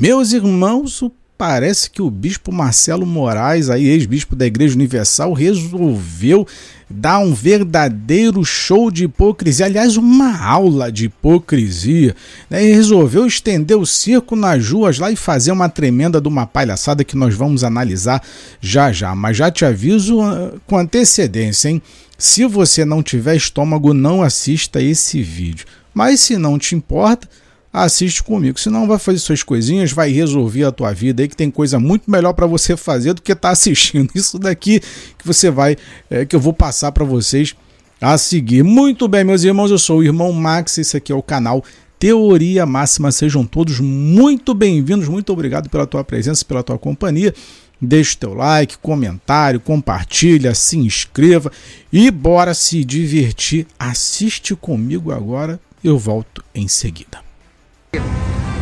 Meus irmãos, parece que o bispo Marcelo Moraes, aí ex-bispo da Igreja Universal, resolveu dar um verdadeiro show de hipocrisia, aliás, uma aula de hipocrisia. Né? E resolveu estender o circo nas ruas lá e fazer uma tremenda de uma palhaçada que nós vamos analisar já já. Mas já te aviso ah, com antecedência, hein? Se você não tiver estômago, não assista esse vídeo. Mas se não te importa, assiste comigo. Senão vai fazer suas coisinhas, vai resolver a tua vida aí, que tem coisa muito melhor para você fazer do que estar tá assistindo isso daqui que você vai, é, que eu vou passar para vocês a seguir. Muito bem, meus irmãos, eu sou o irmão Max, esse aqui é o canal Teoria Máxima. Sejam todos muito bem-vindos, muito obrigado pela tua presença, pela tua companhia. Deixe teu like, comentário, compartilha, se inscreva e bora se divertir. Assiste comigo agora, eu volto em seguida.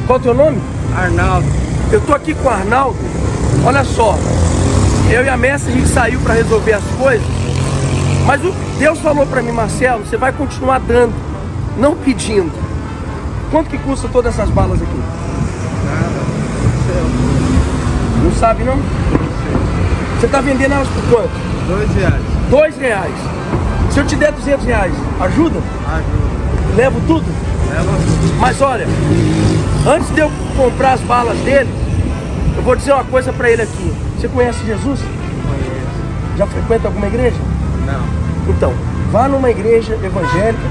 Qual é o teu nome? Arnaldo. Eu tô aqui com o Arnaldo. Olha só, eu e a Messi a gente saiu para resolver as coisas. Mas o Deus falou para mim, Marcelo, você vai continuar dando, não pedindo. Quanto que custa todas essas balas aqui? Nada. Não sabe não? Você tá vendendo elas por quanto? Dois reais. Dois reais. Se eu te der 200 reais, ajuda? Ajuda. Levo tudo? Leva tudo. Mas olha, antes de eu comprar as balas dele, eu vou dizer uma coisa para ele aqui. Você conhece Jesus? Conheço. Já frequenta alguma igreja? Não. Então, vá numa igreja evangélica,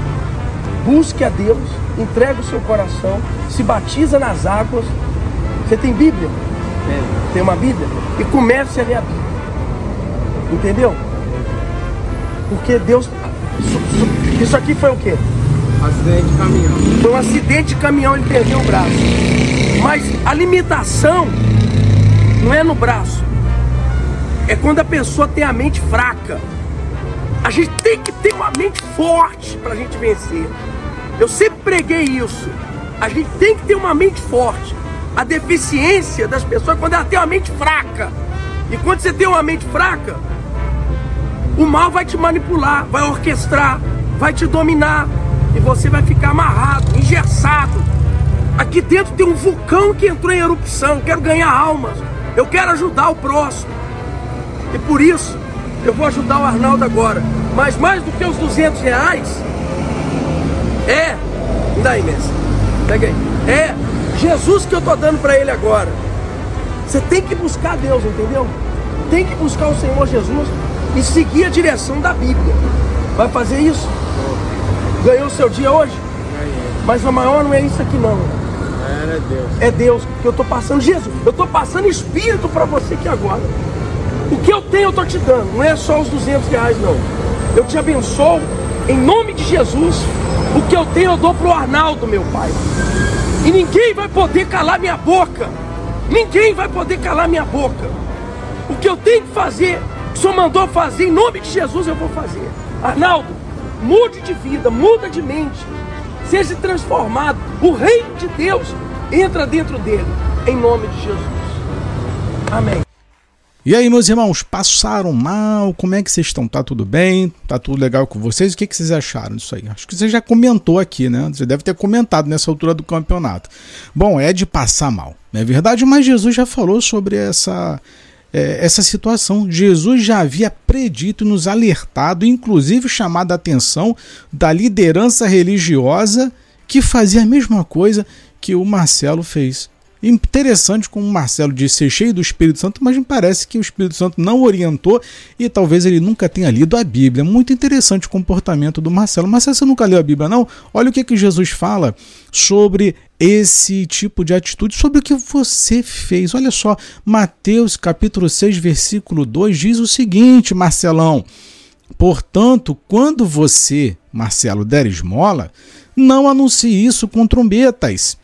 busque a Deus, entregue o seu coração, se batiza nas águas. Você tem Bíblia? Tem. Tem uma Bíblia? E comece a ler a Bíblia. Entendeu? Porque Deus. Isso, aqui foi o quê? Acidente de caminhão. Foi um acidente de caminhão, ele perdeu o braço. Mas a limitação não é no braço. É quando a pessoa tem a mente fraca. A gente tem que ter uma mente forte para a gente vencer. Eu sempre preguei isso. A gente tem que ter uma mente forte. A deficiência das pessoas é quando ela tem uma mente fraca. E quando você tem uma mente fraca, o mal vai te manipular, vai orquestrar, vai te dominar e você vai ficar amarrado, engessado. Aqui dentro tem um vulcão que entrou em erupção. Quero ganhar almas, eu quero ajudar o próximo. E por isso eu vou ajudar o Arnaldo agora. Mas mais do que os 200 reais, é. Me dá aí, Messi. Pega aí. É Jesus que eu tô dando para ele agora. Você tem que buscar Deus, entendeu? Tem que buscar o Senhor Jesus e seguir a direção da Bíblia. Vai fazer isso? Ganhou o seu dia hoje? Ganhei. Mas o maior não é isso aqui não. Era Deus. É Deus que eu tô passando. Jesus, eu tô passando espírito para você aqui agora. O que eu tenho eu tô te dando. Não é só os 200 reais não. Eu te abençoo em nome de Jesus. O que eu tenho eu dou pro Arnaldo, meu pai. E ninguém vai poder calar minha boca. Ninguém vai poder calar minha boca. O que eu tenho que fazer, que o Senhor mandou fazer, em nome de Jesus eu vou fazer. Arnaldo, mude de vida, muda de mente. Seja transformado. O reino de Deus entra dentro dele. Em nome de Jesus. Amém. E aí, meus irmãos, passaram mal? Como é que vocês estão? Tá tudo bem? Tá tudo legal com vocês? O que, que vocês acharam disso aí? Acho que você já comentou aqui, né? Você deve ter comentado nessa altura do campeonato. Bom, é de passar mal, não é verdade? Mas Jesus já falou sobre essa, é, essa situação. Jesus já havia predito nos alertado, inclusive chamado a atenção da liderança religiosa que fazia a mesma coisa que o Marcelo fez. Interessante como o Marcelo disse ser cheio do Espírito Santo, mas me parece que o Espírito Santo não orientou e talvez ele nunca tenha lido a Bíblia. Muito interessante o comportamento do Marcelo. Marcelo, você nunca leu a Bíblia, não? Olha o que, que Jesus fala sobre esse tipo de atitude, sobre o que você fez. Olha só, Mateus capítulo 6, versículo 2 diz o seguinte, Marcelão. Portanto, quando você, Marcelo, der esmola, não anuncie isso com trombetas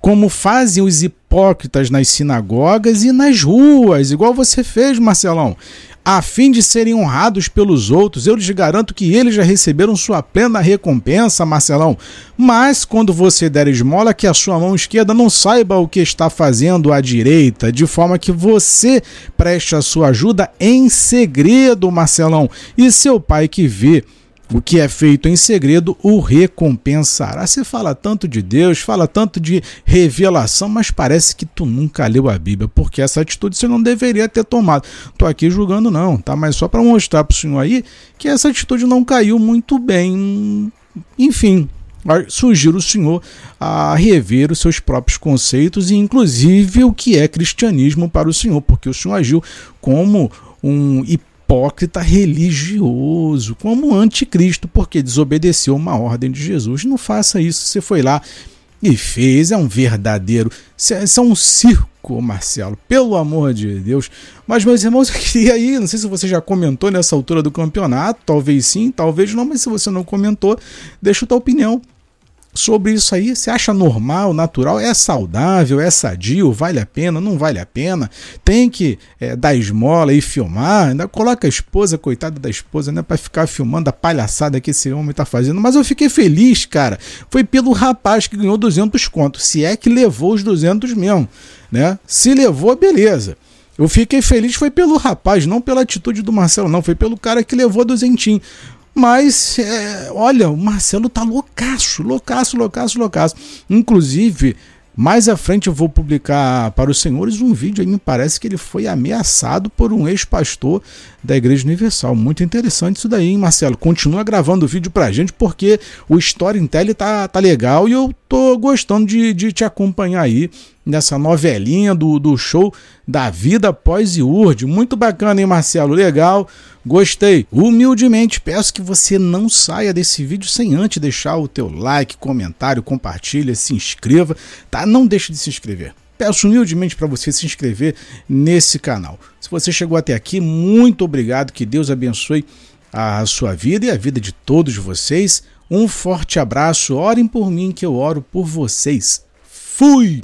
como fazem os hipócritas nas sinagogas e nas ruas, igual você fez, Marcelão, a fim de serem honrados pelos outros. Eu lhes garanto que eles já receberam sua plena recompensa, Marcelão. Mas quando você der esmola, que a sua mão esquerda não saiba o que está fazendo à direita, de forma que você preste a sua ajuda em segredo, Marcelão, e seu pai que vê o que é feito em segredo o recompensará. Você fala tanto de Deus, fala tanto de revelação, mas parece que tu nunca leu a Bíblia, porque essa atitude você não deveria ter tomado. Tô aqui julgando não, tá? Mas só para mostrar pro senhor aí que essa atitude não caiu muito bem. Enfim, sugiro o senhor a rever os seus próprios conceitos e inclusive o que é cristianismo para o senhor, porque o senhor agiu como um hipócrita religioso, como anticristo, porque desobedeceu uma ordem de Jesus. Não faça isso. Você foi lá e fez, é um verdadeiro. Isso é um circo, Marcelo, pelo amor de Deus. Mas, meus irmãos, eu queria aí, não sei se você já comentou nessa altura do campeonato, talvez sim, talvez não, mas se você não comentou, deixa a tua opinião sobre isso aí. Você acha normal, natural? É saudável? É sadio? Vale a pena? Não vale a pena? Tem que é, dar esmola e filmar? Ainda coloca a esposa, coitada da esposa, né? Pra ficar filmando a palhaçada que esse homem tá fazendo. Mas eu fiquei feliz, cara. Foi pelo rapaz que ganhou 200 contos. Se é que levou os 200 mesmo, né? Se levou, beleza. Eu fiquei feliz foi pelo rapaz, não pela atitude do Marcelo, não. Foi pelo cara que levou duzentinho. Mas, é, olha, o Marcelo tá loucaço, loucaço, loucaço, loucaço. Inclusive, mais à frente eu vou publicar para os senhores um vídeo aí, me parece que ele foi ameaçado por um ex-pastor da Igreja Universal. Muito interessante isso daí, hein, Marcelo? Continua gravando o vídeo pra gente, porque o Storytelling tá, tá legal e eu tô gostando de, de te acompanhar aí nessa novelinha do, do show da vida após IURD. Muito bacana, hein, Marcelo? Legal, gostei. Humildemente peço que você não saia desse vídeo sem antes deixar o teu like, comentário, compartilha, se inscreva, tá? Não deixe de se inscrever. Peço humildemente para você se inscrever nesse canal. Se você chegou até aqui, muito obrigado, que Deus abençoe a sua vida e a vida de todos vocês. Um forte abraço, orem por mim que eu oro por vocês. Fui!